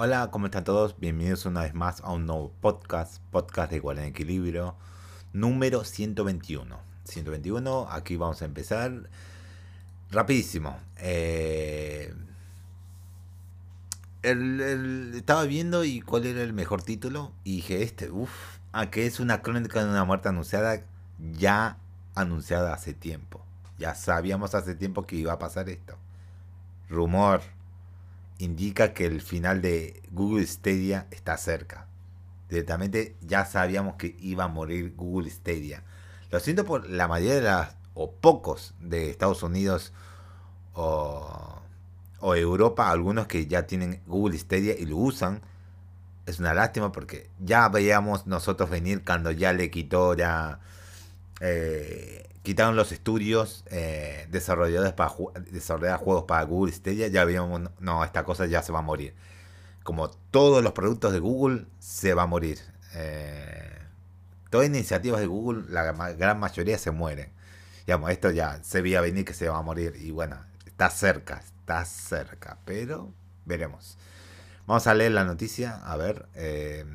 Hola, ¿cómo están todos? Bienvenidos una vez más a un nuevo podcast, podcast de Igual en Equilibrio, número 121. 121, aquí vamos a empezar rapidísimo. Eh, estaba viendo y cuál era el mejor título y dije este, uff, a que es una crónica de una muerte anunciada ya anunciada hace tiempo. Ya sabíamos hace tiempo que iba a pasar esto. Rumor indica que el final de Google Stadia está cerca. Directamente ya sabíamos que iba a morir Google Stadia. Lo siento por la mayoría de las, o pocos de Estados Unidos o, Europa, algunos que ya tienen Google Stadia y lo usan. Es una lástima porque ya veíamos nosotros venir cuando ya le quitó ya... Eh, quitaron los estudios eh, para desarrollar juegos para Google Stadia, ya habíamos, no, esta cosa ya se va a morir. Como todos los productos de Google, se va a morir. Eh, todas las iniciativas de Google, la gran mayoría se mueren. Digamos, esto ya se veía venir que se va a morir. Y bueno, está cerca, está cerca, pero veremos. Vamos a leer la noticia, a ver. Eh,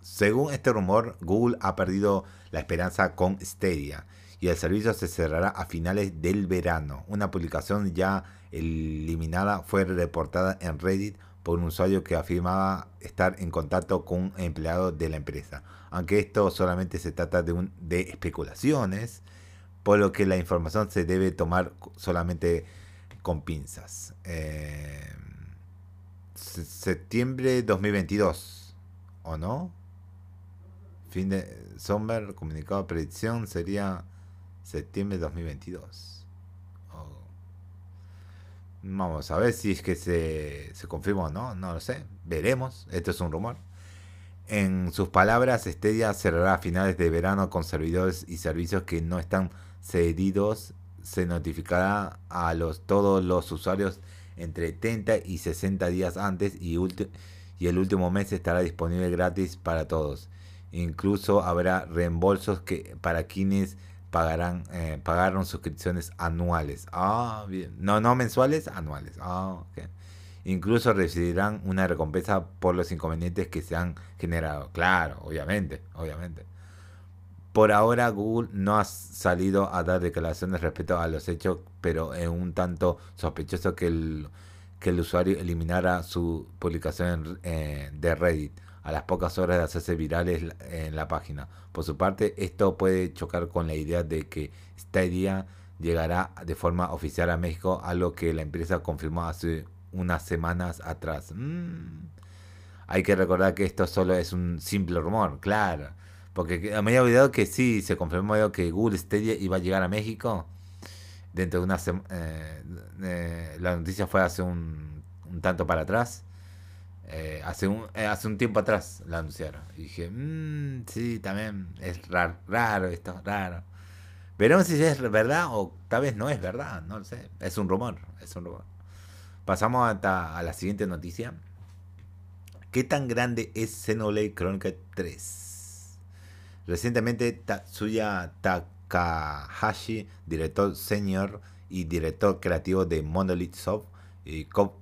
según este rumor, Google ha perdido la esperanza con Stadia y el servicio se cerrará a finales del verano. Una publicación ya eliminada fue reportada en Reddit por un usuario que afirmaba estar en contacto con un empleado de la empresa. Aunque esto solamente se trata de, un, de especulaciones, por lo que la información se debe tomar solamente con pinzas. Eh, septiembre 2022, ¿o no? Fin de Sommer, comunicado predicción sería septiembre de 2022. Vamos a ver si es que se, se confirma o no, no lo sé. Veremos, esto es un rumor. En sus palabras, Stadia cerrará a finales de verano con servidores y servicios que no están cedidos. Se notificará a los, todos los usuarios entre 30 y 60 días antes y, y el último mes estará disponible gratis para todos. Incluso habrá reembolsos que, para quienes pagarán, eh, pagaron suscripciones anuales. Ah, bien. No, no mensuales, anuales. Ah, Incluso recibirán una recompensa por los inconvenientes que se han generado. Claro, obviamente, obviamente. Por ahora Google no ha salido a dar declaraciones respecto a los hechos, pero es un tanto sospechoso que el, que el usuario eliminara su publicación eh, de Reddit a las pocas horas de hacerse virales en la página. Por su parte, esto puede chocar con la idea de que Stadia llegará de forma oficial a México, algo que la empresa confirmó hace unas semanas atrás. Mm. Hay que recordar que esto solo es un simple rumor, claro. Porque me había olvidado que sí, se confirmó que Google Stadia iba a llegar a México. Dentro de una semana... Eh, eh, la noticia fue hace un tanto para atrás. Eh, hace, un, eh, hace un tiempo atrás la anunciaron. Y dije, mmm, sí, también es raro, raro esto, raro. Veremos si es verdad o tal vez no es verdad, no lo sé. Es un rumor, es un rumor. Pasamos a la siguiente noticia. ¿Qué tan grande es Xenoblade Chronicle 3? Recientemente Tatsuya Takahashi, director senior y director creativo de Monolith Soft y Cop,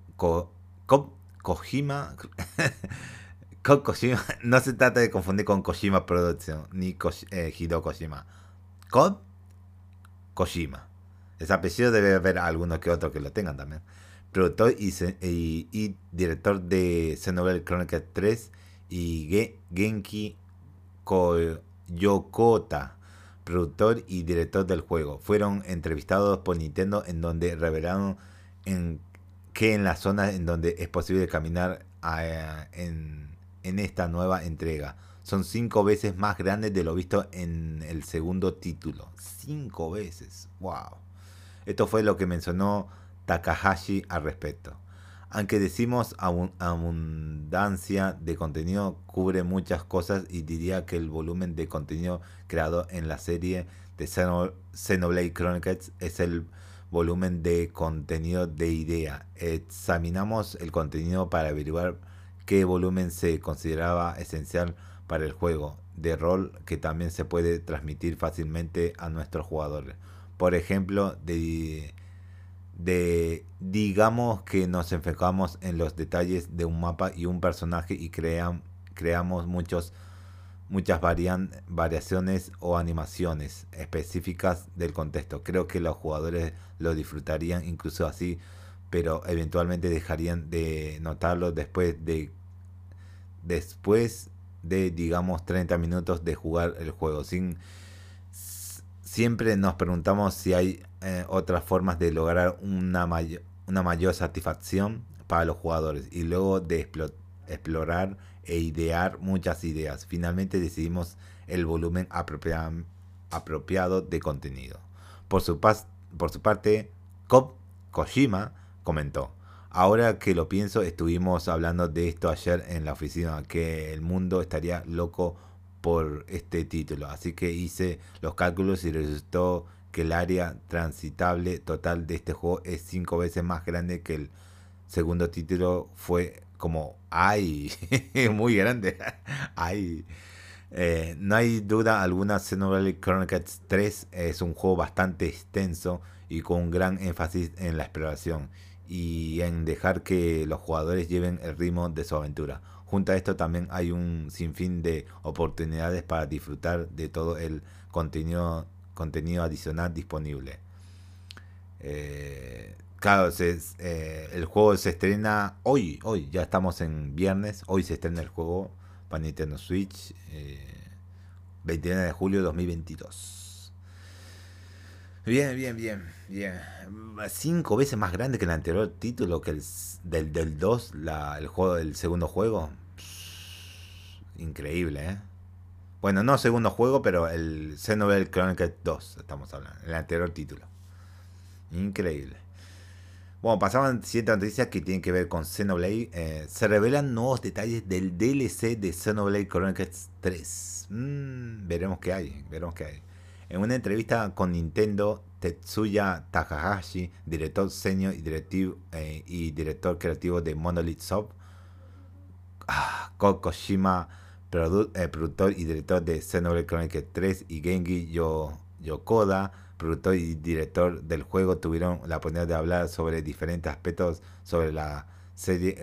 Kojima. No se trata de confundir con Kojima Production ni eh, Hideo Kojima. Con Kojima. Ese apellido debe haber algunos que otros que lo tengan también. Productor y, director de Xenoblade Chronicles 3 y Genki Yokota, productor y director del juego. Fueron entrevistados por Nintendo en donde revelaron en que en la zona en donde es posible caminar en, esta nueva entrega. Son cinco veces más grandes de lo visto en el segundo título. Cinco veces. Wow. Esto fue lo que mencionó Takahashi al respecto. Aunque decimos abundancia de contenido, cubre muchas cosas y diría que el volumen de contenido creado en la serie de Xenoblade Chronicles es el volumen de contenido de idea. Examinamos el contenido para averiguar qué volumen se consideraba esencial para el juego de rol que también se puede transmitir fácilmente a nuestros jugadores. Por ejemplo, de digamos que nos enfocamos en los detalles de un mapa y un personaje y crean, creamos muchos muchas variaciones o animaciones específicas del contexto. Creo que los jugadores lo disfrutarían incluso así, pero eventualmente dejarían de notarlo después de después de digamos 30 minutos de jugar el juego. Siempre nos preguntamos si hay eh, otras formas de lograr una, una mayor satisfacción para los jugadores y luego de explorar e idear muchas ideas. Finalmente decidimos el volumen apropiado de contenido. Por su, parte, Kob Kojima comentó, ahora que lo pienso, estuvimos hablando de esto ayer en la oficina, que el mundo estaría loco por este título. Así que hice los cálculos y resultó que el área transitable total de este juego es cinco veces más grande que el segundo título fue como ay muy grande ay eh, no hay duda alguna Xenoblade Chronicles 3 es un juego bastante extenso y con un gran énfasis en la exploración y en dejar que los jugadores lleven el ritmo de su aventura Junto a esto también hay un sinfín de oportunidades para disfrutar de todo el contenido, contenido adicional disponible. Eh, claro, eh, el juego se estrena hoy, hoy, ya estamos en viernes, hoy se estrena el juego para Nintendo Switch, 29 eh, de julio de 2022. Bien, bien, bien, bien. Cinco veces más grande que el anterior título, que el del, del 2, el juego del segundo juego. Increíble, ¿eh? Bueno, no segundo juego, pero el Xenoblade Chronicles 2, estamos hablando, el anterior título. Increíble. Bueno, pasaban siete noticias que tienen que ver con Xenoblade. Eh, se revelan nuevos detalles del DLC de Xenoblade Chronicles 3. Mm, veremos qué hay, veremos qué hay. En una entrevista con Nintendo, Tetsuya Takahashi, director senior y, directivo, eh, y director creativo de Monolith Soft, ah, Kokoshima eh, productor y director de Xenoblade Chronicles 3 y Genki Yokoda, productor y director del juego, tuvieron la oportunidad de hablar sobre diferentes aspectos sobre la serie.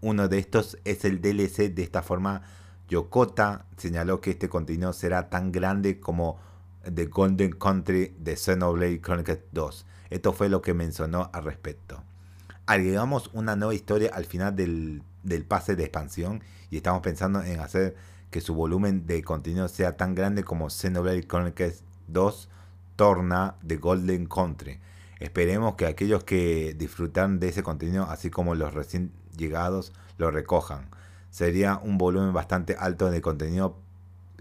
uno de estos es el DLC. De esta forma, Yokota señaló que este contenido será tan grande como The Golden Country de Xenoblade Chronicles 2. Esto fue lo que mencionó al respecto. Agregamos una nueva historia al final del, del pase de expansión y estamos pensando en hacer que su volumen de contenido sea tan grande como Xenoblade Chronicles 2 Torna de Golden Country. Esperemos que aquellos que disfrutan de ese contenido, así como los recién llegados, lo recojan. Sería un volumen bastante alto de contenido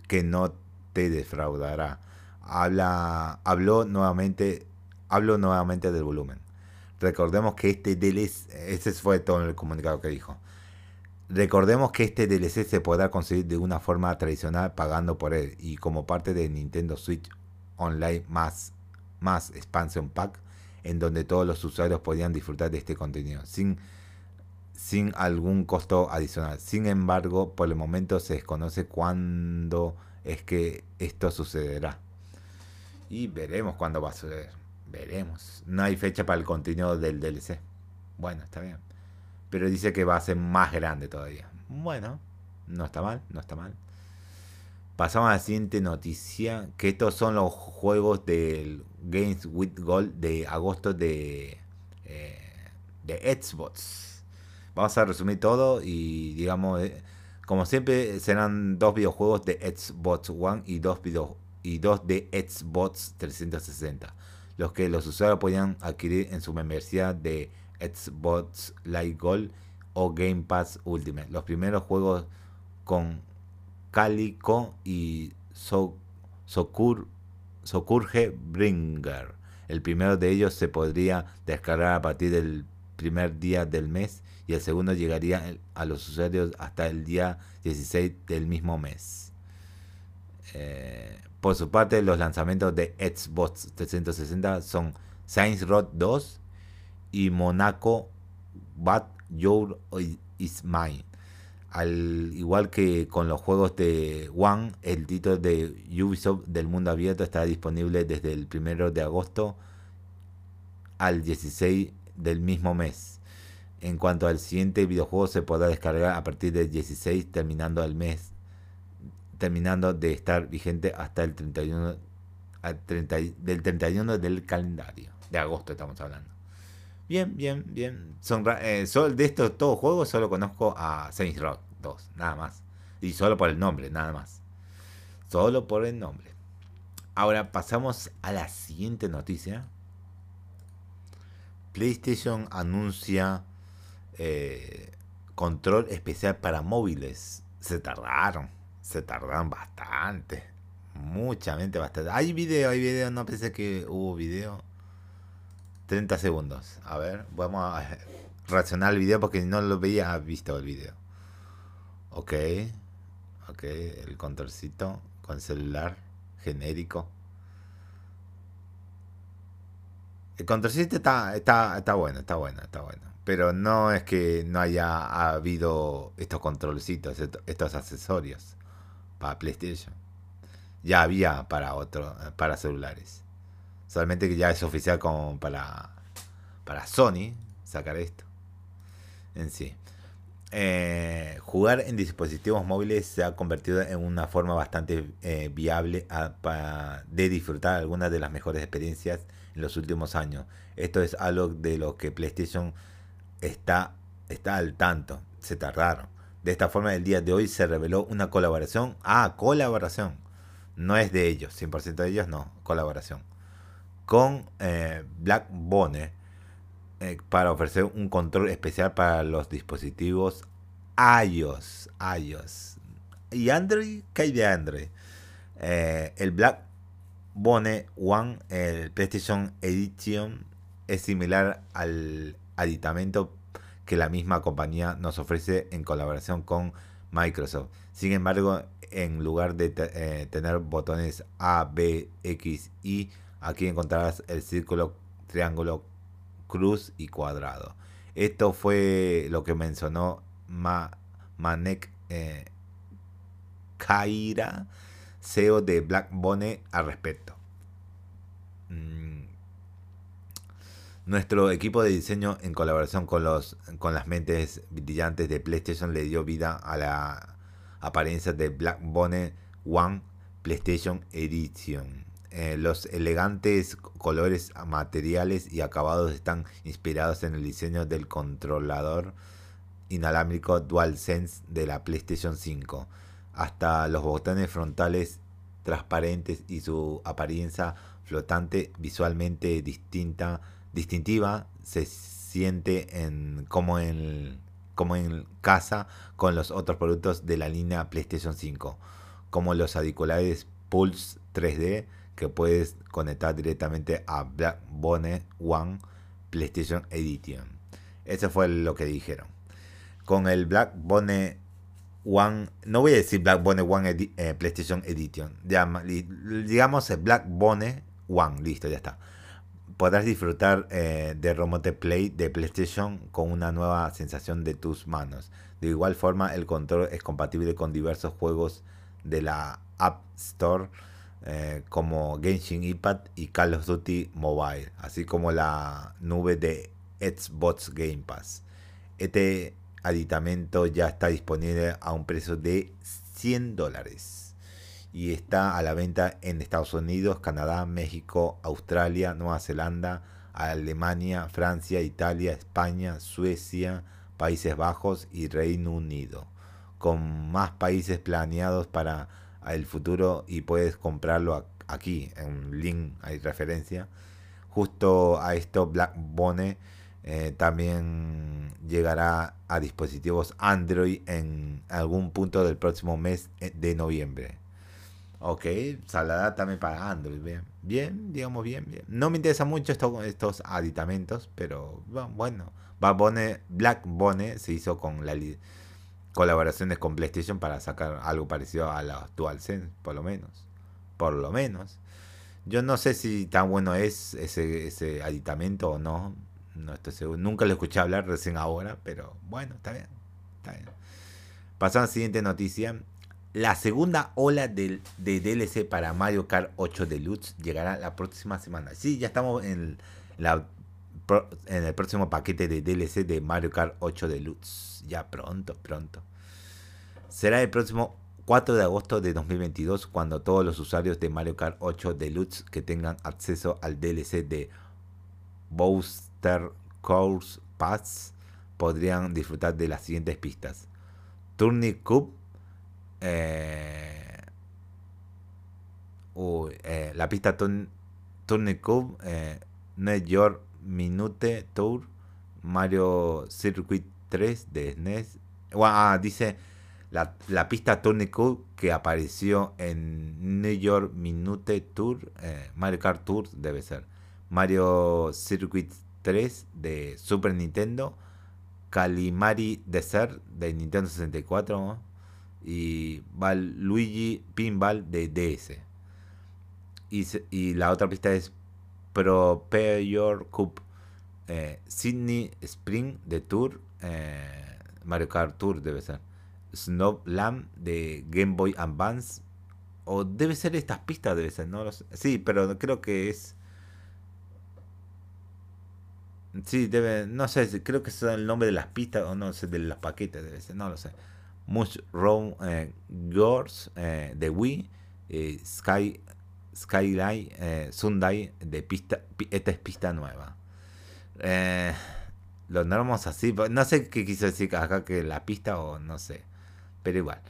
que no te defraudará. Habla, habló nuevamente, hablo nuevamente del volumen. Recordemos que este DLC, ese fue todo el comunicado que dijo. Recordemos que este DLC se podrá conseguir de una forma tradicional pagando por él y como parte de Nintendo Switch Online más, más Expansion Pack en donde todos los usuarios podían disfrutar de este contenido sin, sin algún costo adicional. Sin embargo, por el momento se desconoce cuándo es que esto sucederá. Y veremos cuándo va a suceder. Veremos. No hay fecha para el contenido del DLC. Bueno, está bien pero dice que va a ser más grande todavía. Bueno, no está mal, no está mal. Pasamos a la siguiente noticia, que estos son los juegos del Games with Gold de agosto de, eh, de Xbox. Vamos a resumir todo y digamos, eh, como siempre serán dos videojuegos de Xbox One y dos, video, y dos de Xbox 360, los que los usuarios podían adquirir en su membresía de Xbox Live Gold o Game Pass Ultimate. Los primeros juegos con Calico y so Sokur Sokurge Bringer. El primero de ellos se podría descargar a partir del primer día del mes y el segundo llegaría a los usuarios hasta el día 16 del mismo mes. Eh, por su parte, los lanzamientos de Xbox 360 son Saints Row 2 y Monaco But Your Is Mine. Al igual que con los juegos de One, el título de Ubisoft del mundo abierto está disponible desde el 1 de agosto al 16 del mismo mes. En cuanto al siguiente videojuego se podrá descargar a partir del 16 terminando el mes terminando de estar vigente hasta el 31 del 31 del calendario de agosto estamos hablando. Bien, bien, bien. Son, eh, de estos todos juegos solo conozco a Saints Rock 2, nada más. Y solo por el nombre, nada más. Solo por el nombre. Ahora pasamos a la siguiente noticia. PlayStation anuncia eh, control especial para móviles. Se tardaron, se tardaron bastante. Muchamente bastante. Hay video, hay video, no pensé que hubo video. 30 segundos. A ver, vamos a reaccionar al video porque no lo veía visto el video. Ok. Ok, el controlcito con celular genérico. El controlcito está, está, está bueno, está bueno, está bueno. Pero no es que no haya habido estos controlcitos, estos accesorios para PlayStation. Ya había para otro, para celulares. Solamente que ya es oficial como para, para Sony sacar esto en sí. Eh, jugar en dispositivos móviles se ha convertido en una forma bastante eh, viable de disfrutar algunas de las mejores experiencias en los últimos años. Esto es algo de lo que PlayStation está, está al tanto. Se tardaron. De esta forma, el día de hoy se reveló una colaboración. Ah, colaboración. No es de ellos, 100% de ellos, no, colaboración con eh, Black Bone eh, para ofrecer un control especial para los dispositivos iOS. iOS. ¿Y Android? ¿Qué hay de Android? Eh, el Black Bone One, el PlayStation Edition, es similar al aditamento que la misma compañía nos ofrece en colaboración con Microsoft. Sin embargo, en lugar de tener botones A, B, X, Y, Aquí encontrarás el círculo, triángulo, cruz y cuadrado. Esto fue lo que mencionó Manek eh, Kaira, CEO de Blackbone, al respecto. Mm. Nuestro equipo de diseño, en colaboración con, los, con las mentes brillantes de PlayStation, le dio vida a la apariencia de Blackbone One PlayStation Edition. Eh, los elegantes colores materiales y acabados están inspirados en el diseño del controlador inalámbrico DualSense de la PlayStation 5. Hasta los botones frontales transparentes y su apariencia flotante visualmente distinta, distintiva se siente en, como, en, como en casa con los otros productos de la línea PlayStation 5, como los auriculares Pulse 3D, que puedes conectar directamente a Blackbone One PlayStation Edition. Eso fue lo que dijeron. Con el Blackbone One, no voy a decir Blackbone One eh, PlayStation Edition, digamos Blackbone One, listo, ya está. Podrás disfrutar eh, de Remote Play de PlayStation con una nueva sensación de tus manos. De igual forma, el control es compatible con diversos juegos de la App Store eh, como Genshin Impact y Call of Duty Mobile, así como la nube de Xbox Game Pass. Este aditamento ya está disponible a un precio de 100 dólares y está a la venta en Estados Unidos, Canadá, México, Australia, Nueva Zelanda, Alemania, Francia, Italia, España, Suecia, Países Bajos y Reino Unido, con más países planeados para el futuro y puedes comprarlo aquí, en link, hay referencia. Justo a esto Blackbone eh, también llegará a dispositivos Android en algún punto del próximo mes eh, de noviembre. Ok, salada también para Android. Bien, bien digamos bien, bien. No me interesa mucho esto, estos aditamentos, pero bueno, Black Blackbone se hizo con la colaboraciones con PlayStation para sacar algo parecido a la DualSense, por lo menos. Por lo menos. Yo no sé si tan bueno es ese, aditamento o no. No estoy seguro. Nunca lo escuché hablar recién ahora, pero bueno, está bien. Está bien. Pasamos a la siguiente noticia. La segunda ola de, de DLC para Mario Kart 8 Deluxe llegará la próxima semana. Sí, ya estamos en la en el próximo paquete de DLC de Mario Kart 8 Deluxe. Ya pronto, pronto. Será el próximo 4 de agosto de 2022 cuando todos los usuarios de Mario Kart 8 Deluxe que tengan acceso al DLC de Booster Course Pass podrían disfrutar de las siguientes pistas. Tourney Cup. Eh, eh, la pista Tourney Cup. Eh, New York Minute Tour. Mario Circuit 3 de SNES. Ah, dice la, la pista Tourniquet que apareció en New York Minute Tour, eh, Mario Kart Tour debe ser, Mario Circuit 3 de Super Nintendo, Calimari Desert de Nintendo 64 y Val Luigi Pinball de DS. Y, y la otra pista es Your Cup eh, Sydney Spring de Tour, eh, Mario Kart Tour debe ser. Snowland de Game Boy Advance. O debe ser estas pistas, debe ser, no lo sé. Sí, pero creo que es. Sí, debe, no sé, creo que es el nombre de las pistas o no sé, de los paquetes, debe ser, no lo sé. Mushroom eh, Girls eh, de Wii, eh, Sky, Skyline eh, Sunday de pista, esta es pista nueva. lo normamos así, no sé qué quiso decir acá que la pista o no sé pero igual.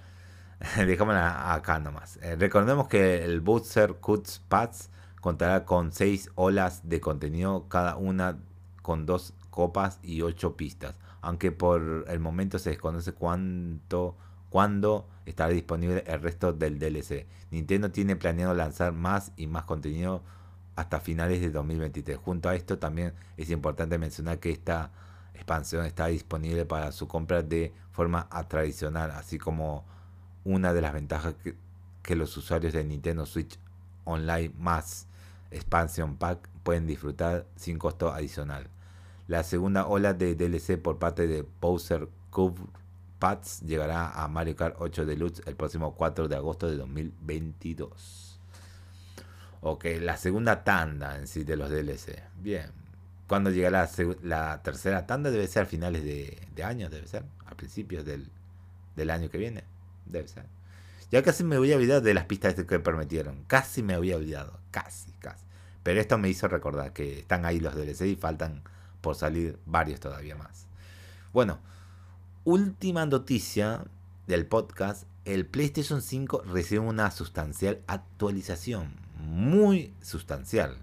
Dejámosla acá nomás. Eh, recordemos que el Booster Cuts Pads contará con 6 olas de contenido, cada una con 2 copas y 8 pistas. Aunque por el momento se desconoce cuánto, cuándo estará disponible el resto del DLC. Nintendo tiene planeado lanzar más y más contenido hasta finales de 2023. Junto a esto también es importante mencionar que esta expansión está disponible para su compra de forma tradicional, así como una de las ventajas que, los usuarios de Nintendo Switch Online más Expansion Pack pueden disfrutar sin costo adicional. La segunda ola de DLC por parte de Bowser Cube Pads llegará a Mario Kart 8 Deluxe el próximo 4 de agosto de 2022. Ok, la segunda tanda en sí de los DLC. Bien, cuando llega la, tercera tanda? Debe ser a finales de, de año, debe ser. A principios del, del, año que viene. Debe ser. Ya casi me voy a olvidar de las pistas que permitieron. Casi me había olvidado. Casi, casi. Pero esto me hizo recordar que están ahí los DLC y faltan por salir varios todavía más. Bueno, última noticia del podcast. El PlayStation 5 recibe una sustancial actualización. Muy sustancial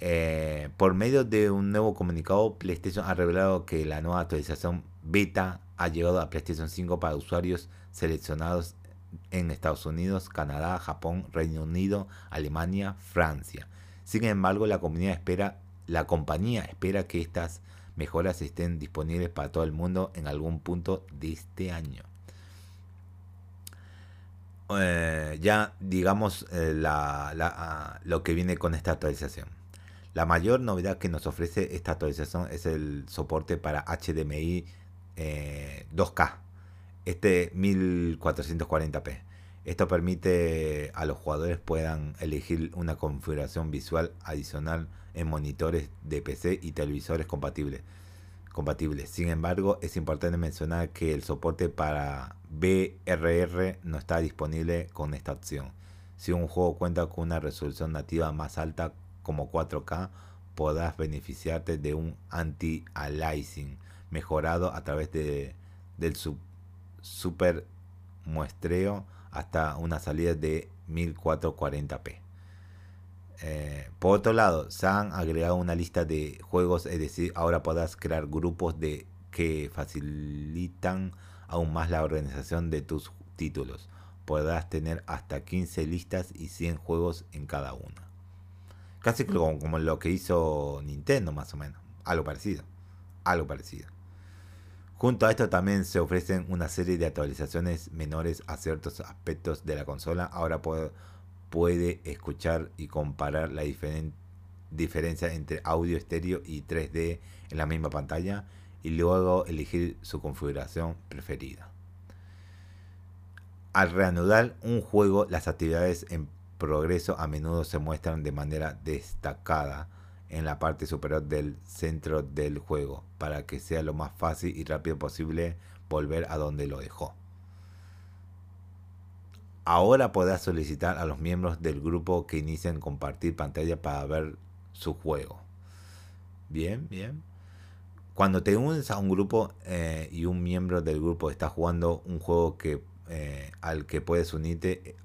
eh, por medio de un nuevo comunicado, PlayStation ha revelado que la nueva actualización beta ha llegado a PlayStation 5 para usuarios seleccionados en Estados Unidos, Canadá, Japón, Reino Unido, Alemania, Francia. Sin embargo, la compañía espera, la compañía espera que estas mejoras estén disponibles para todo el mundo en algún punto de este año. Eh, ya digamos eh, ah, lo que viene con esta actualización. La mayor novedad que nos ofrece esta actualización es el soporte para HDMI 2K, eh, este 1440p. Esto permite a los jugadores puedan elegir una configuración visual adicional en monitores de PC y televisores compatibles. compatibles. Sin embargo, es importante mencionar que el soporte para BRR no está disponible con esta opción. Si un juego cuenta con una resolución nativa más alta como 4K, podrás beneficiarte de un anti-aliasing mejorado a través de, del super muestreo hasta una salida de 1440p. Eh, por otro lado, se han agregado una lista de juegos, es decir, ahora podrás crear grupos de que facilitan aún más la organización de tus títulos. Podrás tener hasta 15 listas y 100 juegos en cada una. Casi como, como lo que hizo Nintendo, más o menos. Algo parecido. Algo parecido. Junto a esto también se ofrecen una serie de actualizaciones menores a ciertos aspectos de la consola. Ahora puede, puede escuchar y comparar la diferencia entre audio estéreo y 3D en la misma pantalla y luego elegir su configuración preferida. Al reanudar un juego, las actividades en progreso a menudo se muestran de manera destacada en la parte superior del centro del juego para que sea lo más fácil y rápido posible volver a donde lo dejó. Ahora podrás solicitar a los miembros del grupo que inicien compartir pantalla para ver su juego. Bien, bien. Cuando te unes a un grupo eh, y un miembro del grupo está jugando un juego que, eh, al que puedes unirte,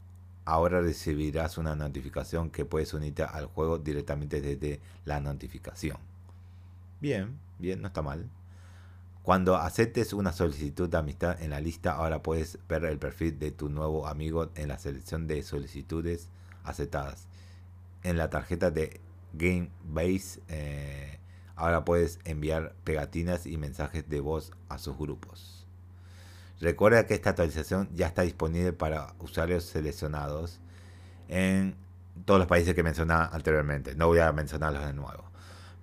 ahora recibirás una notificación que puedes unirte al juego directamente desde la notificación. Bien, bien, no está mal. Cuando aceptes una solicitud de amistad en la lista, ahora puedes ver el perfil de tu nuevo amigo en la selección de solicitudes aceptadas. En la tarjeta de Game Base, eh, ahora puedes enviar pegatinas y mensajes de voz a sus grupos. Recuerda que esta actualización ya está disponible para usuarios seleccionados en todos los países que mencioné anteriormente. No voy a mencionarlos de nuevo.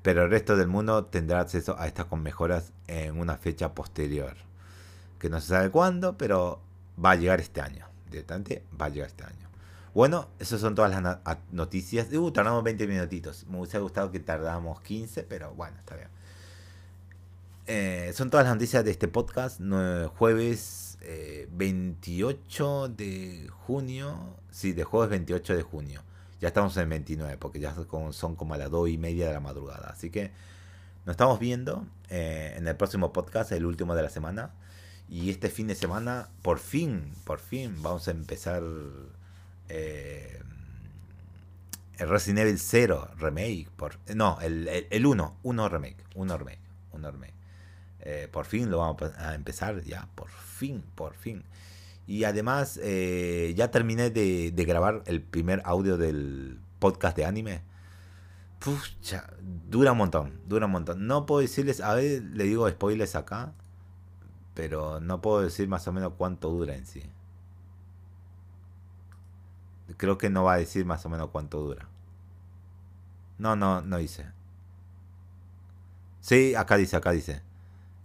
Pero el resto del mundo tendrá acceso a estas con mejoras en una fecha posterior. Que no se sabe cuándo, pero va a llegar este año. Directamente va a llegar este año. Bueno, esas son todas las noticias. Uh, tardamos 20 minutitos. Me hubiese gustado que tardáramos 15, pero bueno, está bien. Eh, son todas las noticias de este podcast. jueves 28 eh, de junio. Sí, de jueves 28 de junio. Ya estamos en 29, porque ya son como a las 2 y media de la madrugada. Así que nos estamos viendo eh, en el próximo podcast, el último de la semana. Y este fin de semana, por fin, por fin, vamos a empezar el Resident Evil 0 remake. Por, no, el, el, 1, 1 remake, 1 remake, 1 remake. Eh, por fin lo vamos a empezar ya, por fin, por fin. Y además eh, ya terminé de, grabar el primer audio del podcast de anime. Pucha, dura un montón, dura un montón. No puedo decirles, a ver, le digo spoilers acá, pero no puedo decir más o menos cuánto dura en sí. Creo que no va a decir más o menos cuánto dura. No, no, no dice. Sí, acá dice, acá dice.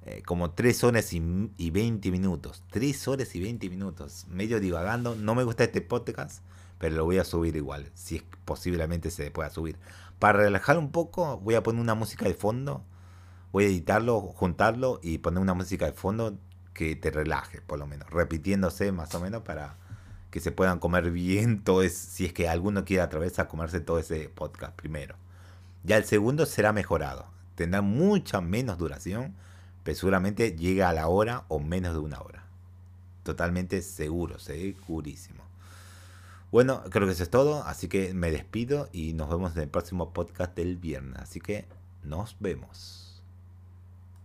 Eh, como 3 horas y, 20 minutos. 3 horas y 20 minutos. Medio divagando. No me gusta este podcast, pero lo voy a subir igual. Si posiblemente se pueda subir. Para relajar un poco, voy a poner una música de fondo. Voy a editarlo, juntarlo y poner una música de fondo que te relaje, por lo menos. Repitiéndose más o menos para que se puedan comer bien todo es, si es que alguno quiere atravesar a comerse todo ese podcast primero. Ya el segundo será mejorado. Tendrá mucha menos duración pero seguramente llega a la hora o menos de una hora. Totalmente seguro, segurísimo. Bueno, creo que eso es todo, así que me despido y nos vemos en el próximo podcast del viernes. Así que nos vemos.